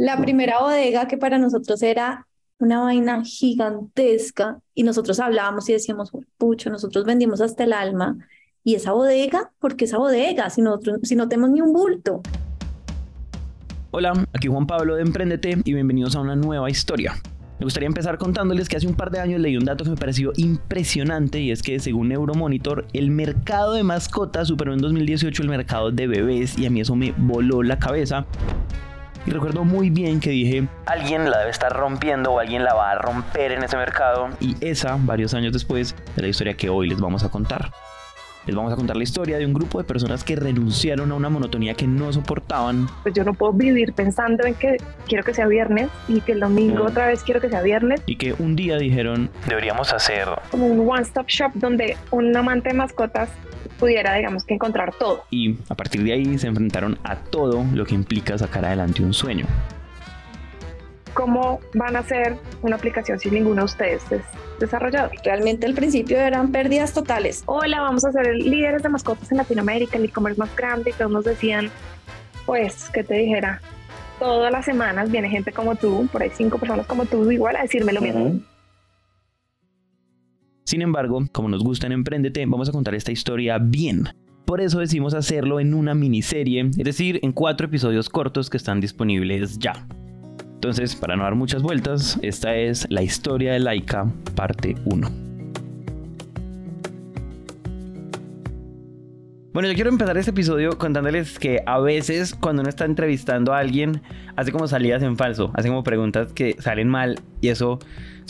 La primera bodega que para nosotros era una vaina gigantesca y nosotros hablábamos y decíamos, pucho, nosotros vendimos hasta el alma y esa bodega, porque esa bodega, si, nosotros, si no tenemos ni un bulto. Hola, aquí Juan Pablo de Emprendete y bienvenidos a una nueva historia. Me gustaría empezar contándoles que hace un par de años leí un dato que me pareció impresionante y es que según Euromonitor el mercado de mascotas superó en 2018 el mercado de bebés y a mí eso me voló la cabeza. Y recuerdo muy bien que dije, alguien la debe estar rompiendo o alguien la va a romper en ese mercado. Y esa, varios años después, de la historia que hoy les vamos a contar. Les vamos a contar la historia de un grupo de personas que renunciaron a una monotonía que no soportaban. Pues yo no puedo vivir pensando en que quiero que sea viernes y que el domingo otra vez quiero que sea viernes. Y que un día dijeron, deberíamos hacer como un one-stop shop donde un amante de mascotas pudiera, digamos, que encontrar todo. Y a partir de ahí se enfrentaron a todo lo que implica sacar adelante un sueño. ¿Cómo van a hacer una aplicación si ninguno de ustedes es desarrollador? Realmente al principio eran pérdidas totales. Hola, vamos a ser líderes de mascotas en Latinoamérica, el e-commerce más grande, y todos nos decían, pues, que te dijera, todas las semanas viene gente como tú, por ahí cinco personas como tú, igual a decirme lo mismo. Sin embargo, como nos gusta en Emprendete, vamos a contar esta historia bien. Por eso decidimos hacerlo en una miniserie, es decir, en cuatro episodios cortos que están disponibles ya. Entonces, para no dar muchas vueltas, esta es la historia de Laika, parte 1. Bueno, yo quiero empezar este episodio contándoles que a veces cuando uno está entrevistando a alguien, hace como salidas en falso, hace como preguntas que salen mal y eso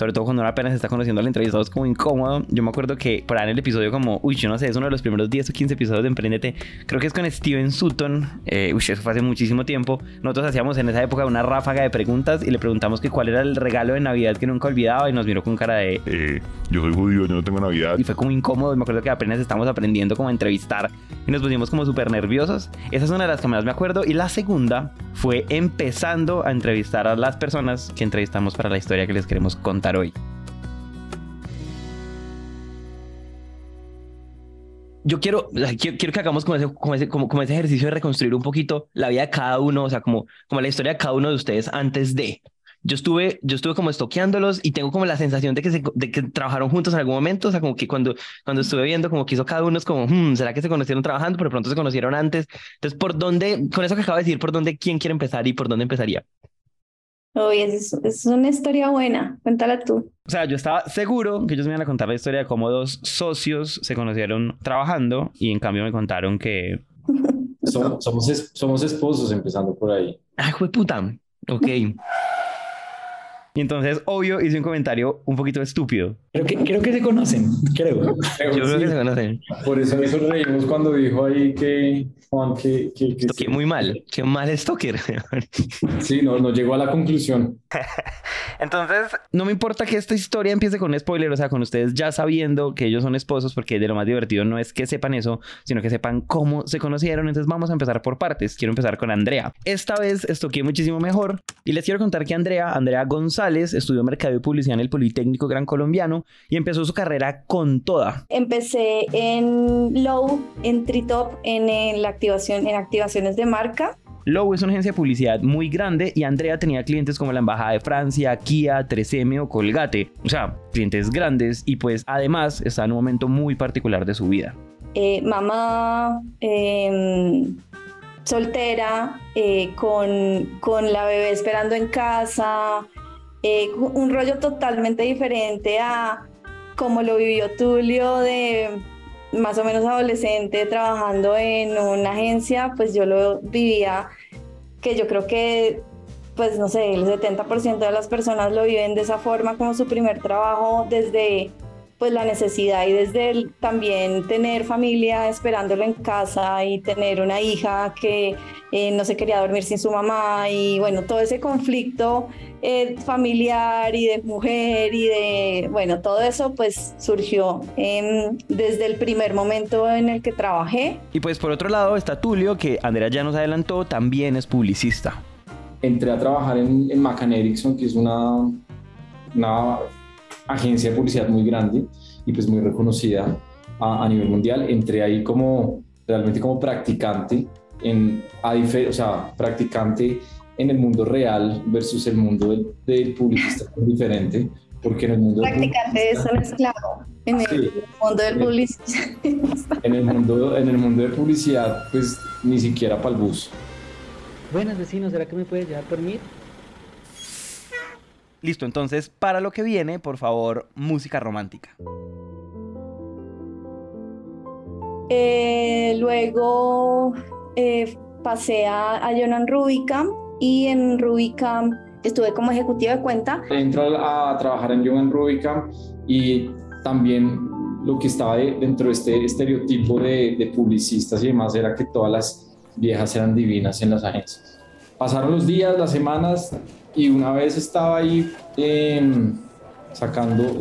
sobre todo cuando uno apenas está conociendo al entrevistado, es como incómodo. Yo me acuerdo que por ahí en el episodio como, uy, yo no sé, es uno de los primeros 10 o 15 episodios de Emprendete, creo que es con Steven Sutton, eh, uy, eso fue hace muchísimo tiempo. Nosotros hacíamos en esa época una ráfaga de preguntas y le preguntamos que cuál era el regalo de Navidad que nunca olvidaba y nos miró con cara de, eh, yo soy judío, yo no tengo Navidad. Y fue como incómodo, me acuerdo que apenas estamos aprendiendo como a entrevistar y nos pusimos como súper nerviosos. Esa es una de las que más me acuerdo. Y la segunda fue empezando a entrevistar a las personas que entrevistamos para la historia que les queremos contar hoy. yo quiero, quiero, que hagamos como ese, como, ese, como, ese ejercicio de reconstruir un poquito la vida de cada uno, o sea, como, como la historia de cada uno de ustedes antes de. Yo estuve, yo estuve como estoqueándolos y tengo como la sensación de que, se, de que trabajaron juntos en algún momento, o sea, como que cuando, cuando estuve viendo como que hizo cada uno es como, hmm, ¿será que se conocieron trabajando, pero pronto se conocieron antes? Entonces, ¿por dónde, con eso que acabo de decir, por dónde, quién quiere empezar y por dónde empezaría? Uy, es, es una historia buena. Cuéntala tú. O sea, yo estaba seguro que ellos me iban a contar la historia de cómo dos socios se conocieron trabajando y en cambio me contaron que... somos, somos esposos empezando por ahí. Ay, fue puta. Ok. Y entonces, obvio, hice un comentario un poquito estúpido. Creo que, creo que se conocen, creo. Yo creo que se conocen. Por eso nos reímos cuando dijo ahí que Juan, que... que, que muy mal, qué mal stalker. sí, no, no llegó a la conclusión. Entonces, no me importa que esta historia empiece con un spoiler, o sea, con ustedes ya sabiendo que ellos son esposos, porque de lo más divertido no es que sepan eso, sino que sepan cómo se conocieron. Entonces, vamos a empezar por partes. Quiero empezar con Andrea. Esta vez estoqué muchísimo mejor y les quiero contar que Andrea, Andrea González, estudió Mercado y Publicidad en el Politécnico Gran Colombiano y empezó su carrera con toda. Empecé en Low, en Tritop, en, la activación, en activaciones de marca. Low es una agencia de publicidad muy grande y Andrea tenía clientes como la Embajada de Francia, Kia, 3M o Colgate. O sea, clientes grandes y pues además está en un momento muy particular de su vida. Eh, mamá, em, soltera, eh, con, con la bebé esperando en casa, eh, un rollo totalmente diferente a como lo vivió Tulio de más o menos adolescente trabajando en una agencia, pues yo lo vivía que yo creo que pues no sé, el 70% de las personas lo viven de esa forma como su primer trabajo desde pues la necesidad y desde el, también tener familia esperándolo en casa y tener una hija que eh, no se quería dormir sin su mamá y bueno, todo ese conflicto eh, familiar y de mujer y de, bueno, todo eso pues surgió desde el primer momento en el que trabajé. Y pues por otro lado está Tulio, que Andrea ya nos adelantó, también es publicista. Entré a trabajar en, en McCann Erickson, que es una, una agencia de publicidad muy grande y pues muy reconocida a, nivel mundial. Entré ahí como realmente como practicante, en, a o sea, practicante en el mundo real versus el mundo del, del publicista es diferente, porque en el mundo practicante de un esclavo en el mundo del publicidad. en el mundo en el mundo de publicidad, pues ni siquiera para el bus. Buenas vecinos, ¿será que me puedes llevar por mí? Listo, entonces, para lo que viene, por favor, música romántica. Eh, luego eh, pasé a, a Jonan Rubicam y en Rubicam estuve como ejecutiva de cuenta. Entro a, trabajar en Jonan Rubicam y también lo que estaba dentro de este estereotipo de, de publicistas y demás era que todas las viejas eran divinas en las agencias. Pasaron los días, las semanas y una vez estaba ahí em, sacando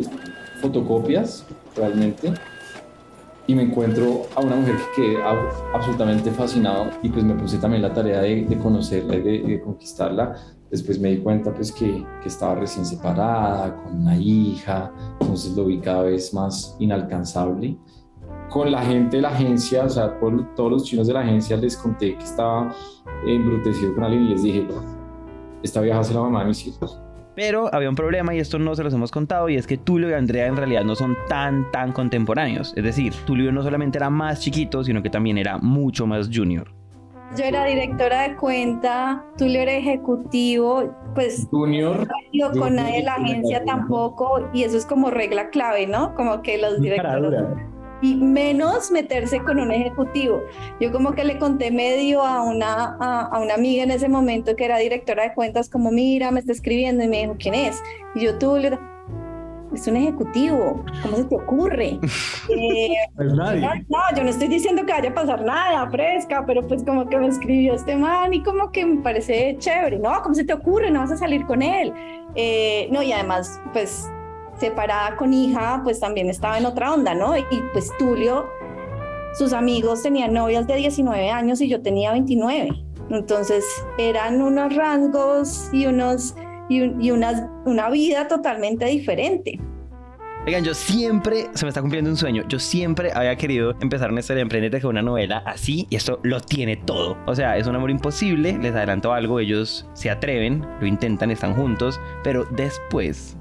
fotocopias realmente y me encuentro a una mujer que quedé absolutamente fascinado y pues me puse también la tarea de, conocerla y de, conquistarla. Después me di cuenta pues que, que, estaba recién separada, con una hija, entonces lo vi cada vez más inalcanzable. Con la gente de la agencia, o sea, por, todos los chinos de la agencia les conté que estaba embrutecido con alguien y les dije, esta vieja es la mamá de mis hijos. Pero había un problema y esto no se los hemos contado y es que Tulio y Andrea en realidad no son tan tan contemporáneos. Es decir, Tulio no solamente era más chiquito, sino que también era mucho más junior. Yo era directora de cuenta, Tulio era ejecutivo, pues junior. No con nadie de la agencia tampoco y eso es como regla clave, ¿no? Como que los directores y menos meterse con un ejecutivo. Yo como que le conté medio a una, a, una amiga en ese momento que era directora de cuentas, como mira, me está escribiendo y me dijo, ¿quién es? Y yo tú le es un ejecutivo, ¿cómo se te ocurre? eh, no, yo no estoy diciendo que vaya a pasar nada fresca, pero pues como que me escribió este man y como que me parece chévere, ¿no? ¿Cómo se te ocurre? No vas a salir con él. Eh, no, y además, pues separada con hija, pues también estaba en otra onda, ¿no? Y pues Tulio, sus amigos tenían novias de 19 años y yo tenía 29. Entonces eran unos rasgos y, unos, y, unas, una vida totalmente diferente. Oigan, yo siempre, se me está cumpliendo un sueño, yo siempre había querido empezar una historia de emprendete con una novela así y esto lo tiene todo. O sea, es un amor imposible, les adelanto algo, ellos se atreven, lo intentan, están juntos, pero después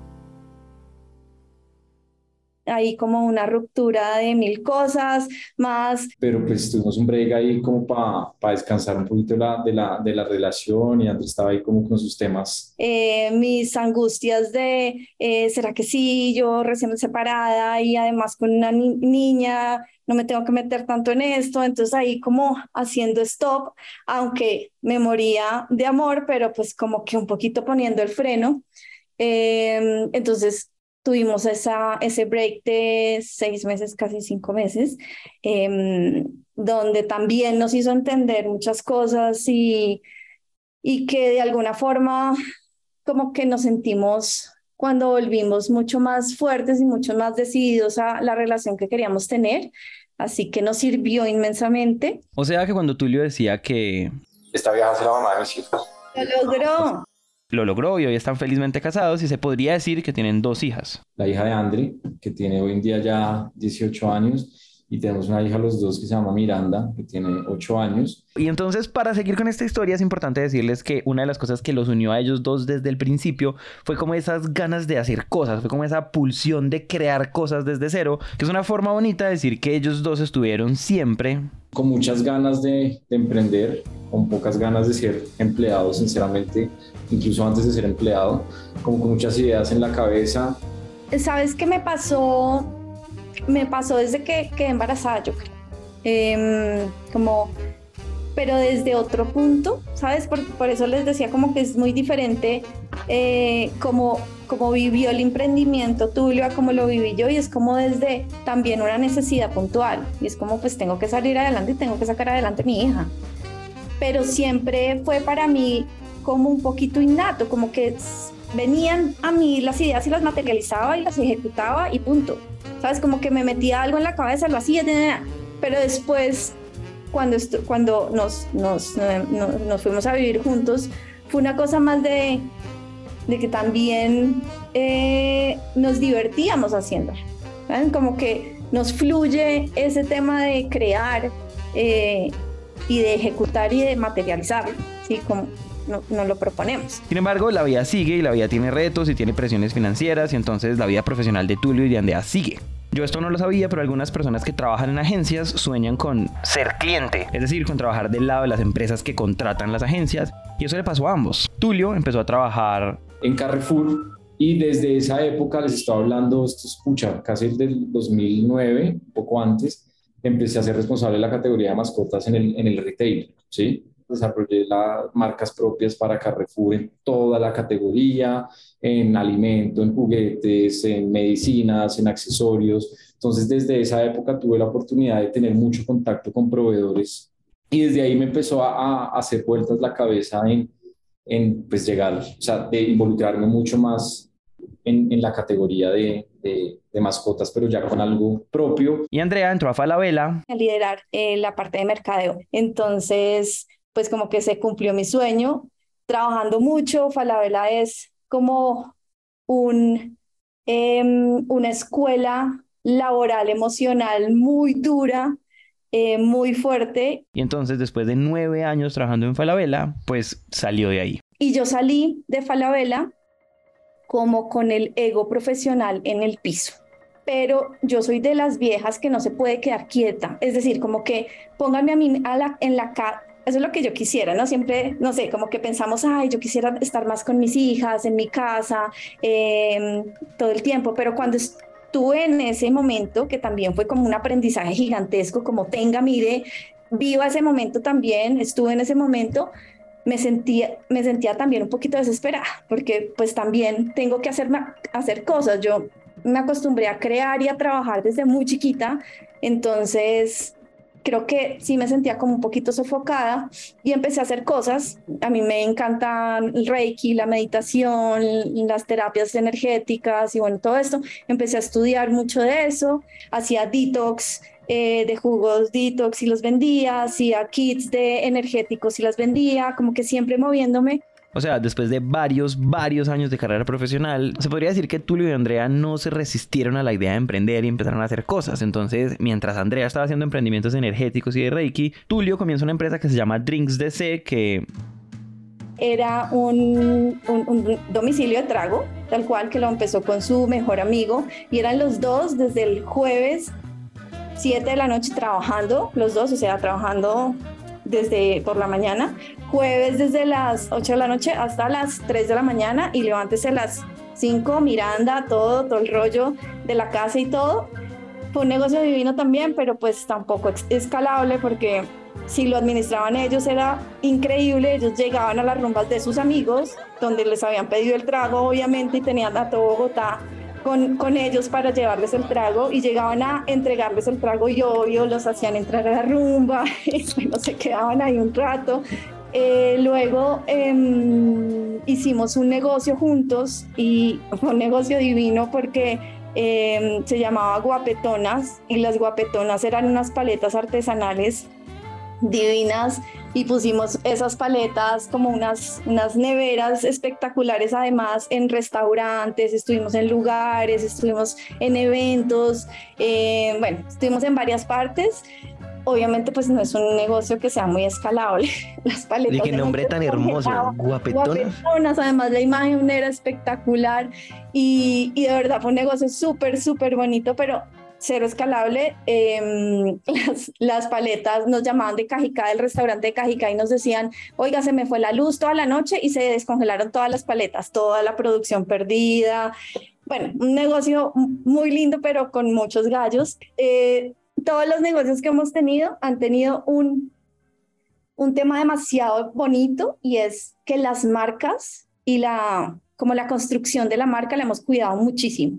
ahí como una ruptura de mil cosas más. Pero pues tuvimos un break ahí como para descansar un poquito la, de, la, de la relación y Andrés estaba ahí como con sus temas. Eh, mis angustias de, eh, ¿será que sí? Yo recién separada y además con una niña, no me tengo que meter tanto en esto, entonces ahí como haciendo stop, aunque me moría de amor, pero pues como que un poquito poniendo el freno. Eh, entonces tuvimos esa, ese break de seis meses, casi cinco meses, em, donde también nos hizo entender muchas cosas y, y que de alguna forma como que nos sentimos cuando volvimos mucho más fuertes y mucho más decididos a la relación que queríamos tener. Así que nos sirvió inmensamente. O sea que cuando Tulio decía que... Esta vieja es la mamá de mis hijos. Lo logró lo logró y hoy están felizmente casados y se podría decir que tienen dos hijas. La hija de Andri, que tiene hoy en día ya 18 años, y tenemos una hija los dos que se llama Miranda, que tiene 8 años. Y entonces para seguir con esta historia es importante decirles que una de las cosas que los unió a ellos dos desde el principio fue como esas ganas de hacer cosas, fue como esa pulsión de crear cosas desde cero, que es una forma bonita de decir que ellos dos estuvieron siempre con muchas ganas de, de emprender, con pocas ganas de ser empleado, sinceramente, incluso antes de ser empleado, como con muchas ideas en la cabeza. ¿Sabes qué me pasó? Me pasó desde que quedé embarazada, yo creo. Em, como, pero desde otro punto, ¿sabes? Por, por, eso les decía como que es muy diferente eh, como, como vivió el emprendimiento Tulio a como lo viví yo y es como desde también una necesidad puntual y es como pues tengo que salir adelante y tengo que sacar adelante mi hija. Pero siempre fue para mí como un poquito innato, como que venían a mí las ideas y las materializaba y las ejecutaba y punto. ¿Sabes? Como que me metía algo en la cabeza, lo hacía, pero después, cuando, cuando nos, nos, nos, fuimos a vivir juntos, fue una cosa más de, de que también eh, nos divertíamos haciendo. ¿saben? Como que nos fluye ese tema de crear eh, y de ejecutar y de materializar. ¿sí? Como, no, no lo proponemos. Sin embargo, la vida sigue y la vida tiene retos y tiene presiones financieras y entonces la vida profesional de Tulio y de Andrea sigue. Yo esto no lo sabía, pero algunas personas que trabajan en agencias sueñan con ser cliente, es decir, con trabajar del lado de las empresas que contratan las agencias, y eso le pasó a ambos. Tulio empezó a trabajar en Carrefour y desde esa época les estaba hablando, esto escucha, casi del 2009, un poco antes, empecé a ser responsable de la categoría de mascotas en el, en el retail, ¿sí? Desarrollé las marcas propias para Carrefour en toda la categoría, en alimento, en juguetes, en medicinas, en accesorios. Entonces, desde esa época tuve la oportunidad de tener mucho contacto con proveedores y desde ahí me empezó a, a hacer vueltas la cabeza en, en pues, llegar, o sea, de involucrarme mucho más en, en la categoría de, de, de, mascotas, pero ya con algo propio. Y Andrea entró a Falabella a liderar eh, la parte de mercadeo. Entonces, pues como que se cumplió mi sueño, trabajando mucho. Falabella es como un, eh, una escuela laboral emocional muy dura, eh, muy fuerte. Y entonces, después de nueve años trabajando en Falabella, pues salió de ahí. Y yo salí de Falabella como con el ego profesional en el piso. Pero yo soy de las viejas que no se puede quedar quieta. Es decir, como que pónganme a mí a la, en la. Eso es lo que yo quisiera, ¿no? Siempre, no sé, como que pensamos, ay, yo quisiera estar más con mis hijas, en mi casa, eh, todo el tiempo. Pero cuando estuve en ese momento, que también fue como un aprendizaje gigantesco, como tenga, mire, viva ese momento también, estuve en ese momento, me sentía, me sentía también un poquito desesperada, porque pues también tengo que hacer, hacer cosas. Yo me acostumbré a crear y a trabajar desde muy chiquita, entonces creo que sí me sentía como un poquito sofocada y empecé a hacer cosas. A mí me encantan el Reiki, la meditación, las terapias energéticas y bueno, todo esto. Empecé a estudiar mucho de eso, hacía detox, eh, de jugos detox y los vendía, hacía kits de energéticos y las vendía, como que siempre moviéndome. O sea, después de varios, varios años de carrera profesional, se podría decir que Tulio y Andrea no se resistieron a la idea de emprender y empezaron a hacer cosas. Entonces, mientras Andrea estaba haciendo emprendimientos energéticos y de Reiki, Tulio comienza una empresa que se llama Drinks DC, que era un, un, domicilio de trago, tal cual que lo empezó con su mejor amigo y eran los dos desde el jueves 7 de la noche trabajando, los dos, o sea, trabajando desde por la mañana, jueves desde las 8 de la noche hasta las 3 de la mañana y levántese a las 5, Miranda, todo, todo el rollo de la casa y todo. Fue un negocio divino también, pero pues tampoco escalable porque si lo administraban ellos era increíble, ellos llegaban a las rumbas de sus amigos, donde les habían pedido el trago obviamente y tenían a todo Bogotá con, con, ellos para llevarles el trago y llegaban a entregarles el trago y obvio los hacían entrar a la rumba y bueno, se quedaban ahí un rato. Eh, luego eh, hicimos un negocio juntos y fue un negocio divino porque eh, se llamaba Guapetonas y las guapetonas eran unas paletas artesanales divinas y pusimos esas paletas como unas, unas neveras espectaculares además en restaurantes, estuvimos en lugares, estuvimos en eventos, eh, bueno, estuvimos en varias partes. Obviamente pues no es un negocio que sea muy escalable. Las paletas. ¿De qué nombre tan hermoso? Guapetonas. Guapetonas, además la imagen era espectacular y, y de verdad fue un negocio súper, súper bonito, pero cero escalable. Las, las, paletas nos llamaban de Cajicá, del restaurante de Cajicá, y nos decían, oiga, se me fue la luz toda la noche y se descongelaron todas las paletas, toda la producción perdida. Bueno, un negocio muy lindo, pero con muchos gallos. Eh, todos los negocios que hemos tenido han tenido un, un tema demasiado bonito y es que las marcas y la, como la construcción de la marca la hemos cuidado muchísimo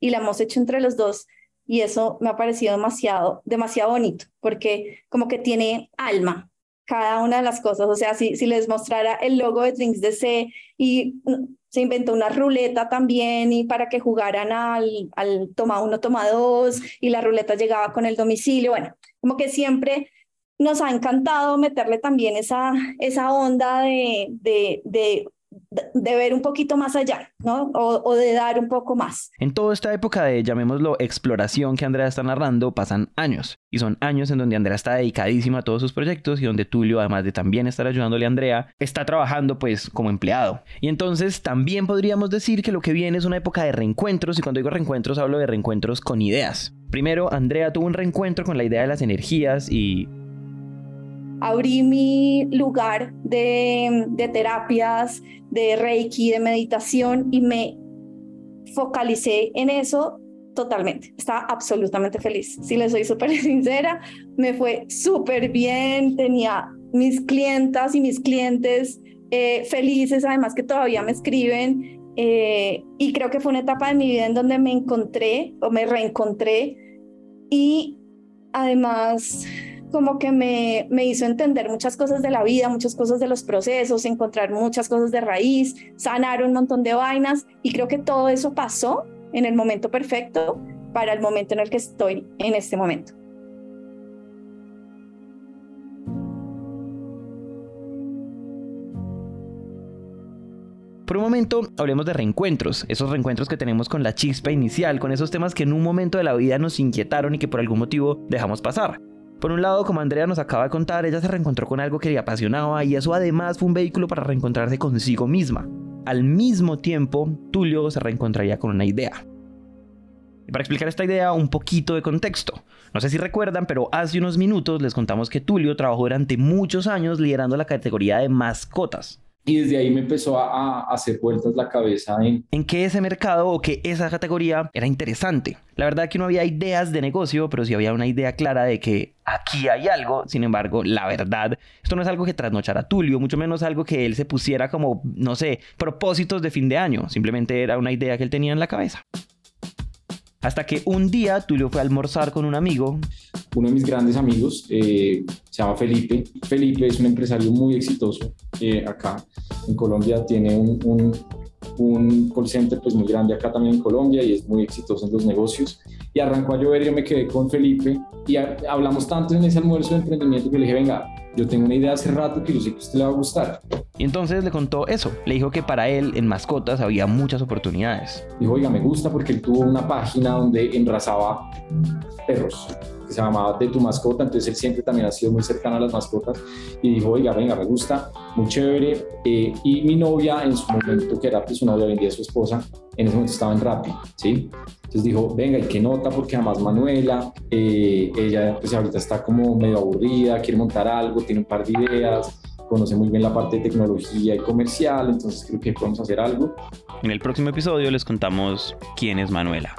y la hemos hecho entre los dos y eso me ha parecido demasiado, demasiado bonito, porque como que tiene alma cada una de las cosas. O sea, si, si les mostrara el logo de Drinks DC y se inventó una ruleta también y para que jugaran al, al toma uno, toma dos y la ruleta llegaba con el domicilio. Bueno, como que siempre nos ha encantado meterle también esa, esa onda de, de ver un poquito más allá, ¿no? O, de dar un poco más. En toda esta época de, llamémoslo, exploración que Andrea está narrando, pasan años. Y son años en donde Andrea está dedicadísima a todos sus proyectos y donde Tulio, además de también estar ayudándole a Andrea, está trabajando pues como empleado. Y entonces también podríamos decir que lo que viene es una época de reencuentros y cuando digo reencuentros hablo de reencuentros con ideas. Primero, Andrea tuvo un reencuentro con la idea de las energías y abrí mi lugar de, terapias, de reiki, de meditación y me focalicé en eso totalmente. Estaba absolutamente feliz. Si le soy súper sincera, me fue súper bien. Tenía mis clientas y mis clientes eh, felices, además que todavía me escriben. Eh, y creo que fue una etapa de mi vida en donde me encontré o me reencontré. Y además como que me, me hizo entender muchas cosas de la vida, muchas cosas de los procesos, encontrar muchas cosas de raíz, sanar un montón de vainas y creo que todo eso pasó en el momento perfecto para el momento en el que estoy en este momento. Por un momento, hablemos de reencuentros, esos reencuentros que tenemos con la chispa inicial, con esos temas que en un momento de la vida nos inquietaron y que por algún motivo dejamos pasar. Por un lado, como Andrea nos acaba de contar, ella se reencontró con algo que le apasionaba y eso además fue un vehículo para reencontrarse consigo misma. Al mismo tiempo, Tulio se reencontraría con una idea. Y para explicar esta idea, un poquito de contexto. No sé si recuerdan, pero hace unos minutos les contamos que Tulio trabajó durante muchos años liderando la categoría de mascotas. Y desde ahí me empezó a, hacer vueltas la cabeza en... En que ese mercado o que esa categoría era interesante. La verdad que no había ideas de negocio, pero sí había una idea clara de que aquí hay algo. Sin embargo, la verdad, esto no es algo que trasnochara Tulio, mucho menos algo que él se pusiera como, no sé, propósitos de fin de año. Simplemente era una idea que él tenía en la cabeza. Hasta que un día Tulio fue a almorzar con un amigo. Uno de mis grandes amigos eh, se llama Felipe. Felipe es un empresario muy exitoso eh, acá en Colombia. Tiene un, un, un call center pues, muy grande acá también en Colombia y es muy exitoso en los negocios. Y arrancó a llover, yo me quedé con Felipe y hablamos tanto en ese almuerzo de emprendimiento que le dije, venga, yo tengo una idea hace rato que yo sé que a usted le va a gustar. Y entonces le contó eso, le dijo que para él en mascotas había muchas oportunidades. Dijo, oiga, me gusta porque él tuvo una página donde enrazaba perros que se llamaba De tu mascota, entonces él siempre también ha sido muy cercano a las mascotas y dijo, oiga, venga, me gusta, muy chévere. Eh, y mi novia en su momento, que era pues su novia, vendía a su esposa, en ese momento estaba en Rappi, ¿sí? Entonces dijo, venga, ¿y qué nota? Porque además Manuela, eh, ella pues ahorita está como medio aburrida, quiere montar algo, tiene un par de ideas, conoce muy bien la parte de tecnología y comercial, entonces creo que podemos hacer algo. En el próximo episodio les contamos quién es Manuela.